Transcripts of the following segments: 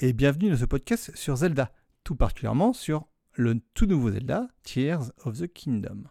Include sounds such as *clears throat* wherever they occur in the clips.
et bienvenue dans ce podcast sur Zelda, tout particulièrement sur le tout nouveau Zelda, Tears of the Kingdom.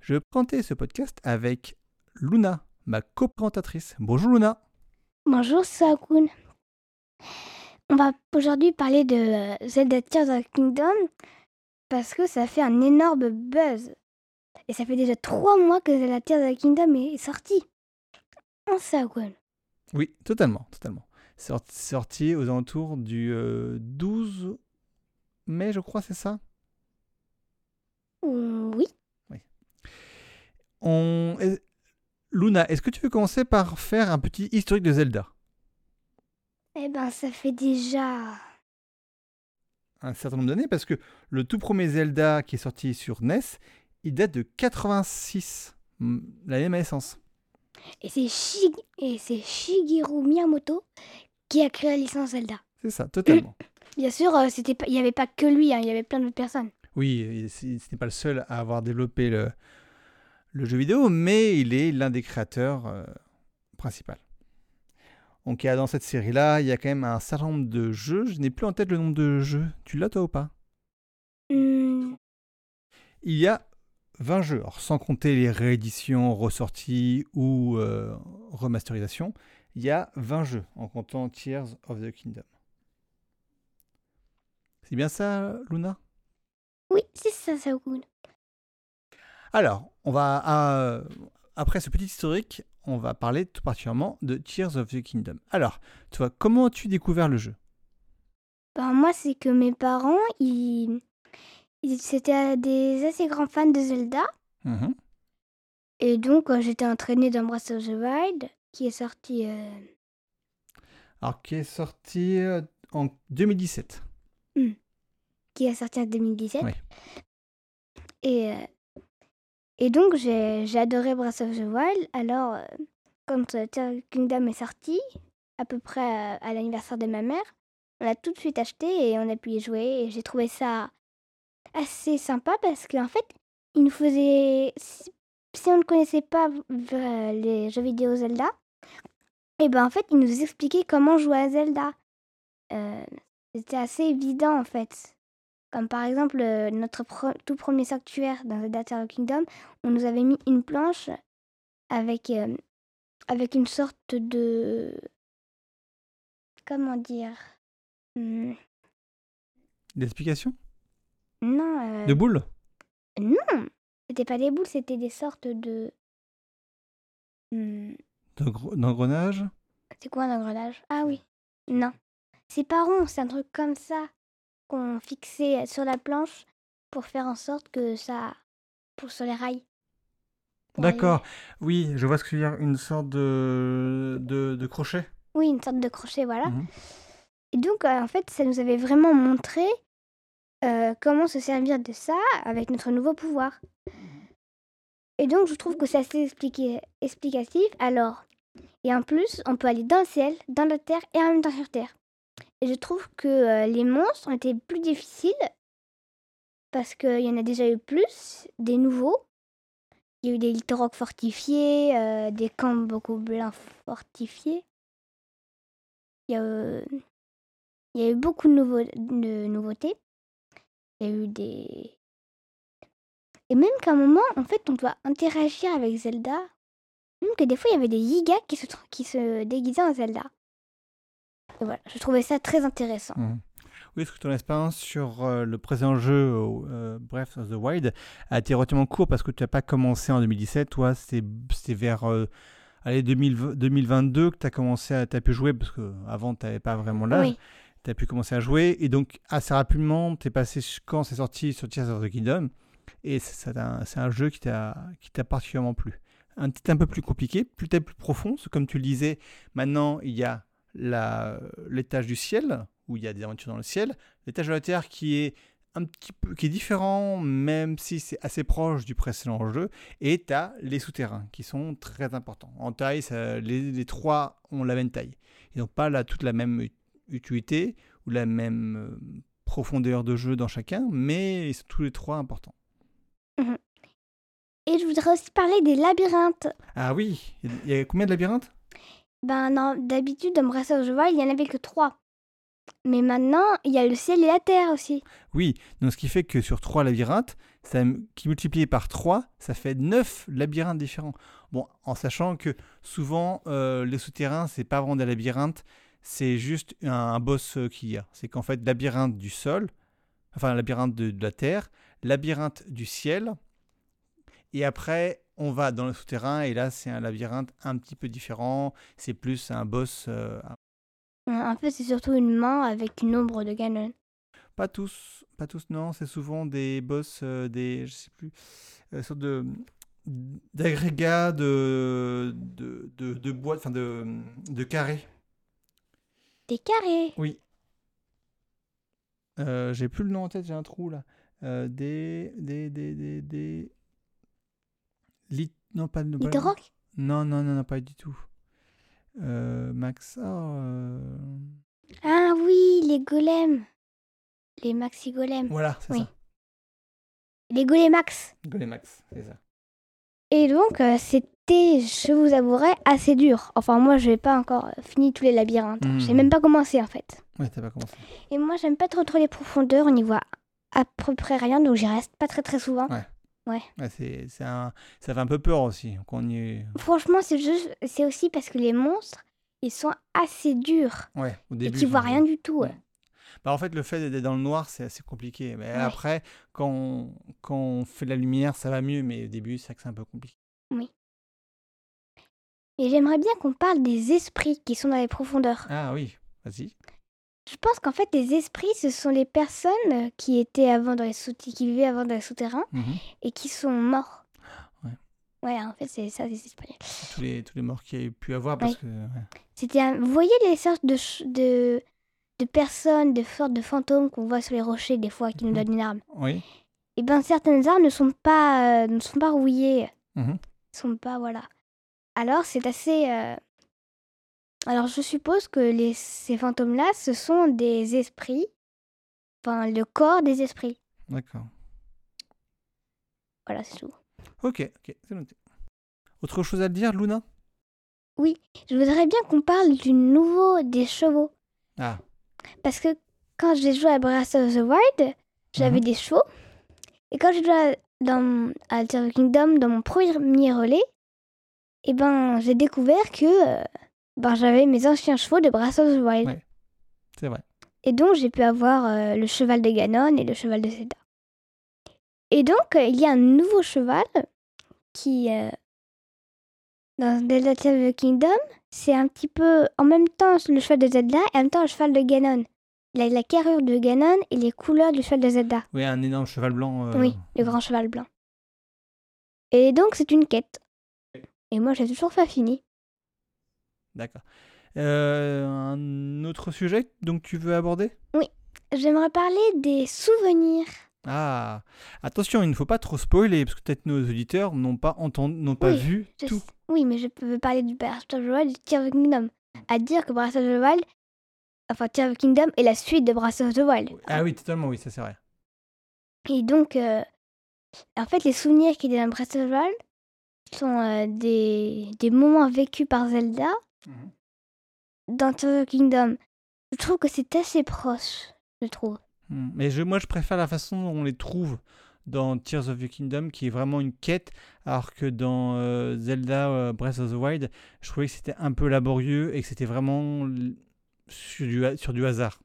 Je présenter ce podcast avec Luna, ma co-présentatrice. Bonjour Luna. Bonjour Sakun. On va aujourd'hui parler de euh, Zelda Tears of the Kingdom parce que ça fait un énorme buzz. Et ça fait déjà trois mois que Zelda Tears of the Kingdom est sorti. Un Sakun. Oui, totalement, totalement. Sorti, sorti aux alentours du euh, 12 mai, je crois, c'est ça? Mm, Oui. On... est- Luna, est-ce que tu veux commencer par faire un petit historique de Zelda? Eh ben, ça fait déjà. un certain nombre d'années parce que le tout premier Zelda qui est sorti sur NES, il date de 86, mm, l'année de ma naissance. Et c'est Shig... et c'est Shigeru Miyamoto qui a créé la licence Zelda. C'est ça, totalement. *clears throat* Bien sûr, euh, c'était pas... il n'y avait pas que lui, hein, il y avait plein d'autres personnes. Oui, et c'est- ce n'est pas le seul à avoir développé le, le jeu vidéo, mais il est l'un des créateurs euh, principaux. Donc il y a dans cette série-là, il y a quand même un certain nombre de jeux. Je n'ai plus en tête le nombre de jeux. Tu l'as toi ou pas? Hmm, Il y a 20 jeux, alors sans compter les rééditions, ressorties ou euh, remasterisations. Il y a 20 jeux en comptant Tears of the Kingdom. C'est bien ça, Luna? Oui, c'est ça, Sakun. Alors, on va après ce petit historique, on va parler tout particulièrement de Tears of the Kingdom. Alors, toi, comment as-tu découvert le jeu? Ben, moi, c'est que mes parents, ils, ils c'était des assez grands fans de Zelda. Mhm. Et donc, j'étais entraînée dans Breath of the Wild, qui est sorti. euh, Alors, qui est sorti euh, en 2017. qui est sorti en 2017. Oui. Et, euh, et donc, j'ai adoré Breath of the Wild. Alors, quand the Kingdom est sorti, à peu près à l'anniversaire de ma mère, on l'a tout de suite acheté et on a pu y jouer. Et j'ai trouvé ça assez sympa parce qu'en fait, il nous faisait. Si, on ne connaissait pas les jeux vidéo Zelda, et ben en fait, il nous expliquait comment jouer à Zelda. Euh, C'était assez évident en fait. Comme par exemple, euh, notre tout premier sanctuaire dans Zelda the Kingdom, on nous avait mis une planche avec, euh, avec une sorte de. Comment dire Hmm, L'explication Non, De boule non, c'était pas des boules, c'était des sortes de. Hmm, D'engrenage C'est quoi un engrenage Ah oui, non. C'est pas rond, c'est un truc comme ça qu'on fixait sur la planche pour faire en sorte que ça. pour sur les rails. D'accord. Oui, je vois ce que tu veux dire. Une sorte de, de, de crochet? Oui, une sorte de crochet, voilà. Mhm. Et donc, euh, en fait, ça nous avait vraiment montré euh, comment se servir de ça avec notre nouveau pouvoir. Et donc, je trouve que c'est assez expliqué- explicatif. Alors, et en plus, on peut aller dans le ciel, dans la terre et en même temps sur terre. Et je trouve que euh, les monstres ont été plus difficiles parce qu'il y en a déjà eu plus, des nouveaux. Il y a eu des little rock fortifiés, euh, des camps beaucoup blancs fortifiés. Il y a, euh, il y a eu beaucoup de, de nouveautés. Il y a eu des... Et même qu'à un moment, en fait, on doit interagir avec Zelda. Même que des fois, il y avait des gigas qui se, qui se déguisaient en Zelda. Et voilà, je trouvais ça très intéressant. Mhm. Oui, est-ce que ton expérience sur euh, le présent jeu euh, Breath of the Wild a été relativement court parce que tu n'as pas commencé en 2017, toi, c'était vers euh, allez, 2020 2022 que tu as commencé à t'as pu jouer parce qu'avant tu n'avais pas vraiment l'âge. Oui, tu as pu commencer à jouer et donc assez rapidement, tu es passé quand c'est sorti sur Tears of the Kingdom et c'est un, un jeu qui t'a qui t'a particulièrement plu. Un petit un peu plus compliqué, peut-être plus profond, comme tu le disais, maintenant il y a l'étage du ciel où il y a des aventures dans le ciel, l'étage de la terre qui est un petit peu qui est différent même si c'est assez proche du précédent jeu et tu as les souterrains qui sont très importants. En taille, les, trois ont la même taille. Ils n'ont pas la, toute la même ut- utilité ou la même euh, profondeur de jeu dans chacun, mais ils sont tous les trois importants. Et je voudrais aussi parler des labyrinthes. Ah oui, il y a combien de labyrinthes? Ben non, d'habitude, dans Breath of the Wild, il n'y en avait que trois. Mais maintenant, il y a le ciel et la terre aussi. Oui, donc ce qui fait que sur trois labyrinthes, ça, qui multiplié par 3, ça fait 9 labyrinthes différents. Bon, en sachant que souvent, euh, les souterrains, c'est pas vraiment des labyrinthes, c'est juste un, boss euh, qu'il y a. C'est qu'en fait, labyrinthe du sol, enfin, labyrinthe de, la terre, labyrinthe du ciel, et après, on va dans le souterrain, et là, c'est un labyrinthe un petit peu différent. C'est plus un boss. Euh, en fait, c'est surtout une main avec une ombre de Ganon. Pas tous, pas tous, non. C'est souvent des boss, euh, des, je sais plus, euh, sorte de d'agrégats de de, de, de boîtes, enfin de, de carrés. Des carrés? Oui. Euh, j'ai plus le nom en tête, j'ai un trou là. Euh, des, des, des, des, des... Lit... Non, pas de... Non, non, non, non, pas du tout. Euh, Max... Oh, ah oui, les golems. Les maxi golems. Voilà, c'est ça. Les golémax. Golémax, c'est ça. Et donc, euh, c'était, je vous avouerai, assez dur. Enfin, moi, je n'ai pas encore euh, fini tous les labyrinthes. Je J'ai hmm. même pas commencé, en fait. Ouais, t'as pas commencé. Et moi, j'aime pas trop trop les profondeurs. On y voit à peu près rien, donc j'y reste pas très très souvent. Ouais. Ouais. c'est, un... Ça fait un peu peur aussi. qu'on y... Franchement, c'est juste, c'est aussi parce que les monstres, ils sont assez durs. Ouais, au début. Et tu vois rien du tout. Ouais. Bah, en fait, le fait d'être dans le noir, c'est assez compliqué. Mais après, quand on, quand on fait de la lumière, ça va mieux. Mais au début, c'est que c'est un peu compliqué. Oui. Et j'aimerais bien qu'on parle des esprits qui sont dans les profondeurs. Ah oui, vas-y. Je pense qu'en fait, les esprits, ce sont les personnes qui étaient avant dans les qui vivaient avant dans les souterrains mmh et qui sont morts. Ouais. Ouais, en fait, c'est ça, les esprits. Tous les, tous les morts qu'il y a pu avoir parce que. C'était Vous voyez les sortes de, de, de personnes, de sortes de fantômes qu'on voit sur les rochers des fois qui nous mhm. donnent une arme. Oui. Et eh bien certaines armes ne sont pas, euh, ne sont pas rouillées. Mhm. Ne sont pas, voilà. Alors c'est assez... Euh, alors je suppose que les, ces fantômes-là, ce sont des esprits. Enfin, le corps des esprits. D'accord. Voilà, c'est tout. Ok, ok, c'est noté. Autre chose à dire, Luna? Oui, je voudrais bien qu'on parle du nouveau des chevaux. Ah. Parce que quand j'ai joué à Breath of the Wild, j'avais mhm. des chevaux. Et quand j'ai joué dans, à Tears of Kingdom, dans mon premier relais, eh ben, j'ai découvert que euh, ben, j'avais mes anciens chevaux de the Wild. c'est vrai. Et donc, j'ai pu avoir euh, le cheval de Ganon et le cheval de Zelda. Et donc, euh, il y a un nouveau cheval qui, dans Zelda Tears of Kingdom, c'est un petit peu en même temps le cheval de Zelda et en même temps le cheval de Ganon. Il a la carrure de Ganon et les couleurs du cheval de Zelda. Oui, un énorme cheval blanc. Euh, oui, le grand cheval blanc. Et donc c'est une quête. Et moi j'ai toujours pas fini. D'accord. Euh, un autre sujet donc tu veux aborder? Oui, j'aimerais parler des souvenirs. Ah, attention, il ne faut pas trop spoiler parce que peut-être nos auditeurs n'ont pas entendu, n'ont pas vu tout. Oui, mais je peux parler du Breath of the Wild et du Tears of the Kingdom. À dire que Breath of the Wild, enfin Tears of the Kingdom est la suite de Breath of the Wild. Ah oui, totalement, oui, ça c'est vrai. Et donc, euh, en fait, les souvenirs qu'il y a dans Breath of the Wild sont euh, des, des moments vécus par Zelda mhm. dans Tears of the Kingdom. Je trouve que c'est assez proche, je trouve. Hmm. Mais je, moi, je préfère la façon dont on les trouve dans Tears of the Kingdom, qui est vraiment une quête, alors que dans euh, Zelda euh, Breath of the Wild, je trouvais que c'était un peu laborieux et que c'était vraiment sur du, sur du hasard.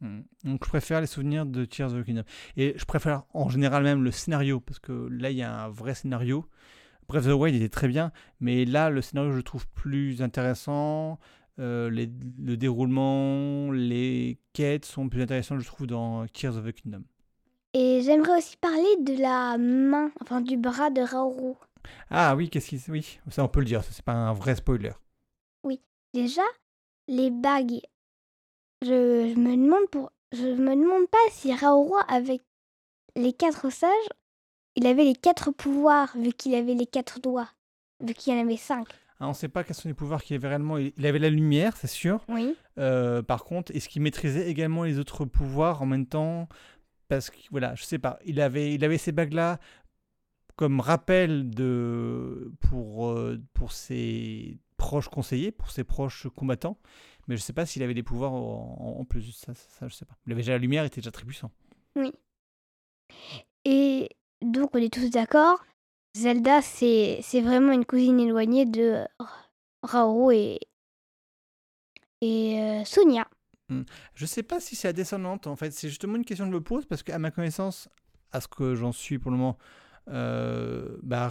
Hmm. Donc je préfère les souvenirs de Tears of the Kingdom. Et je préfère en général même le scénario, parce que là il y a un vrai scénario. Breath of the Wild était très bien, mais là le scénario je le trouve plus intéressant. Euh, le déroulement, les quêtes sont plus intéressants je trouve dans Tears of the Kingdom. Et j'aimerais aussi parler de la main, enfin du bras de Raoru. Ah oui, qu'est-ce qui... Oui, ça on peut le dire, c'est pas un vrai spoiler. Oui, déjà, les bagues. Je, me demande pour... Je me demande pas si Raoru, avec les quatre sages, il avait les quatre pouvoirs, vu qu'il avait les quatre doigts, vu qu'il y en avait cinq. Ah, on ne sait pas quels sont les pouvoirs qu'il avait réellement. Il avait la lumière, c'est sûr. Oui. Euh, par contre, est-ce qu'il maîtrisait également les autres pouvoirs en même temps? Parce que voilà, je sais pas, il avait, il avait ces bagues là comme rappel de pour euh, pour ses proches conseillers, pour ses proches combattants. Mais je sais pas s'il avait des pouvoirs en, en plus. Ça, ça, ça, je sais pas. Il avait déjà la lumière, il était déjà très puissant. Et donc, on est tous d'accord. Zelda, c'est vraiment une cousine éloignée de Raoru et, et euh, Sonia. Je sais pas si c'est la descendante, en fait. C'est justement une question que je me pose parce qu'à ma connaissance, à ce que j'en suis pour le moment, euh, bah,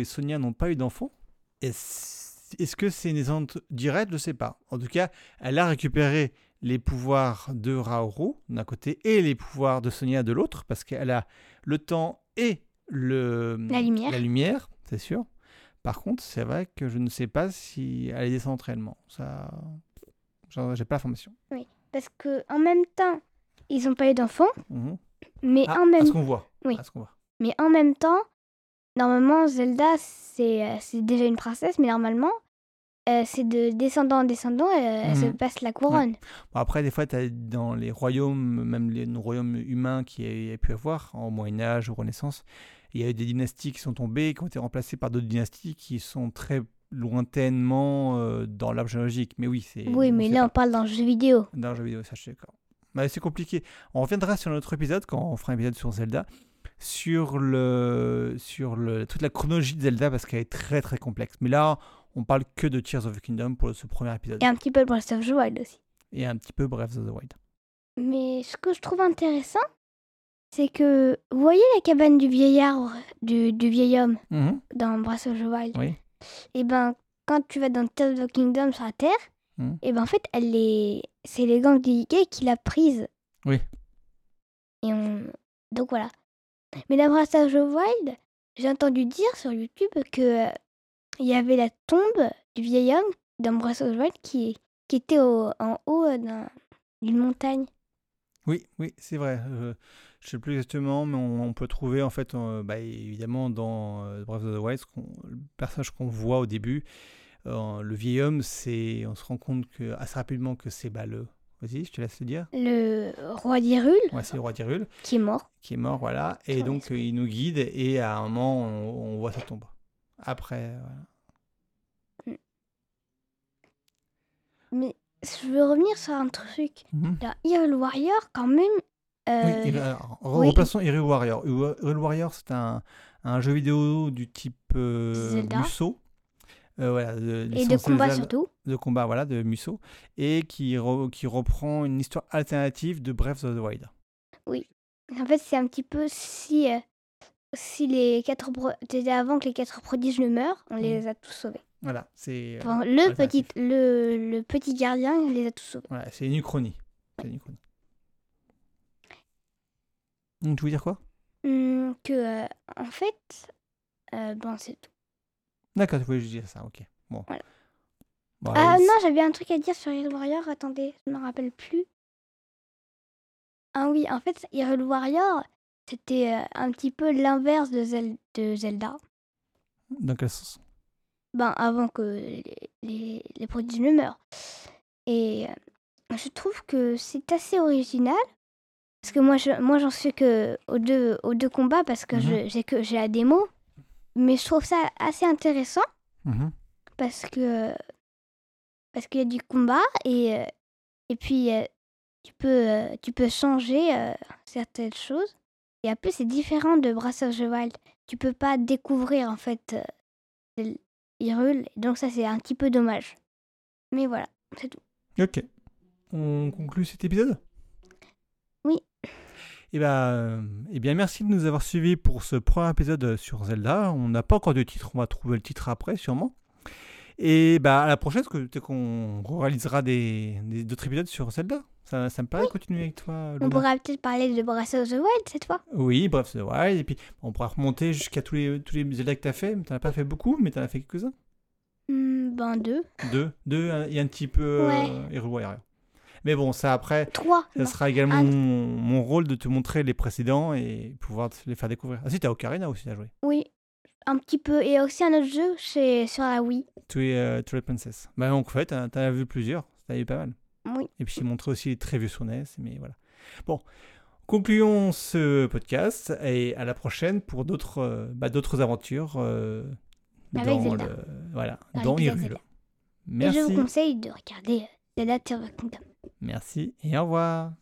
et Sonia n'ont pas eu d'enfants. Est-ce est-ce que c'est une descendante directe? Je ne sais pas. En tout cas, elle a récupéré les pouvoirs de Raoru d'un côté et les pouvoirs de Sonia de l'autre parce qu'elle a le temps et le, La lumière. la lumière, c'est sûr. Par contre, c'est vrai que je ne sais pas si elle est descendante réellement. Ça, j'ai pas l'information. Parce que en même temps, ils n'ont pas eu d'enfants, Mhm. mais, Ah, en même, ce qu'on voit. Oui. À ce qu'on voit. mais en même temps, normalement, Zelda, c'est euh, c'est déjà une princesse, mais normalement, euh, c'est de descendant en descendant, euh, elle se Mhm. passe la couronne. Bon, après, des fois, as dans les royaumes, même les royaumes humains qui y a pu avoir en Moyen-Âge ou Renaissance, il y a eu des dynasties qui sont tombées, qui ont été remplacées par d'autres dynasties qui sont très lointainement euh, dans l'arbre géologique. Mais oui, c'est. Oui, mais là, pas. on parle d'un jeu vidéo. Dans le jeu vidéo, ça je suis d'accord. Mais c'est compliqué. On reviendra sur notre épisode, quand on fera un épisode sur Zelda, sur, le, sur le, toute la chronologie de Zelda, parce qu'elle est très très complexe. Mais là, on parle que de Tears of the Kingdom pour ce premier épisode. Et un petit peu de Breath of the Wild aussi. Et un petit peu Breath of the Wild. Mais ce que je trouve intéressant, c'est que vous voyez la cabane du vieillard, du, du vieil homme Mhm. dans Breath of the Wild? Oui. Et ben, quand tu vas dans Tears of the Kingdom sur la Terre, Mhm. et ben en fait, elle est... c'est les gangs d'Ikea qui l'a prise. Oui. Et on... Donc voilà. Mais dans Breath of the Wild, j'ai entendu dire sur YouTube que il y avait la tombe du vieil homme the Wild qui, qui était au- en haut euh, d'un- d'une montagne. Oui, oui, c'est vrai. Euh, je sais plus exactement, mais on, on peut trouver en fait, euh, bah, évidemment, dans euh, Breath of the Wild, le personnage qu'on voit au début, le vieil homme, c'est, on se rend compte que assez rapidement que c'est bah, le. Vas-y, je te laisse le dire. Le roi d'Hyrule Ouais, c'est le roi d'Hyrule qui est mort. qui est mort, voilà. Et donc il nous guide et à un moment on, on voit sa tombe. Après, voilà. Mais je veux revenir sur un truc. Mhm. Dans Hyrule Warrior, quand même. euh, Oui, alors, oui. replaçons Hyrule Warrior. Hyrule Warrior, c'est un, un jeu vidéo du type euh. Musso. Euh, voilà, de, et de combat surtout. de combat voilà de Musso et qui, re- qui reprend une histoire alternative de Breath of the Wild. En fait, c'est un petit peu si, euh, si les quatre c'était avant que les quatre prodiges ne meurent, on les a tous sauvés. Voilà, c'est euh, Enfin, le, petit, le, le petit gardien il les a tous sauvés. voilà, c'est une uchronie. C'est une uchronie. Donc tu veux dire quoi? Hum, que, euh, en fait, euh, bon, c'est tout. D'accord, tu voulais juste dire ça, ok. Bon. Voilà. Bon, Ah allez, non, j'avais un truc à dire sur Hyrule Warrior, attendez, je me rappelle plus. Ah oui, en fait, Hyrule Warrior, c'était euh, un petit peu l'inverse de, Zel- de Zelda. Dans quel sens? Ben, avant que les, les, les prodiges ne meurent. Et euh, je trouve que c'est assez original. Parce que moi, je, moi j'en suis que aux deux, aux deux combats parce que Mhm. j'ai que j'ai la démo. Mais je trouve ça assez intéressant Mhm. parce que parce qu'il y a du combat et euh, et puis tu peux tu peux changer certaines choses et après c'est différent de Breath of the Wild tu peux pas découvrir en fait euh, Hyrule donc ça c'est un petit peu dommage mais voilà c'est tout Ok. On conclut cet épisode? Oui. Eh eh bien, merci de nous avoir suivis pour ce premier épisode sur Zelda. On n'a pas encore de titre, on va trouver le titre après, sûrement. Et bah, à la prochaine, peut-être qu'on réalisera des, des- d'autres épisodes sur Zelda. Ça, ça me paraît continuer avec toi, on pourra peut-être parler de Breath of the Wild cette fois Oui, bref, c'est vrai. Et puis, on pourra remonter jusqu'à tous les, tous les Zelda que tu as fait. Tu n'en as pas fait beaucoup, mais tu en as fait quelques-uns. Hmm, ben deux Deux. Deux et un petit peu euh, Ouais. Hyrule Warrior. Mais bon, ça après, trois ça non. sera également mon, mon rôle de te montrer les précédents et pouvoir te les faire découvrir. Ah si, t'as Ocarina aussi à jouer. oui un petit peu et aussi un autre jeu chez sur la Wii Tu es euh, Twilight Princess. Bah donc en fait, t'en t'en as vu plusieurs. T'en as eu pas mal. Oui Et puis j'ai montré aussi les très vieux mais voilà. Bon, concluons ce podcast et à la prochaine pour d'autres euh, bah, d'autres aventures euh, Avec dans Zelda. le voilà Dans dans Hyrule. Et je Merci. vous conseille de regarder euh, Zelda Tears Kingdom. Merci et au revoir.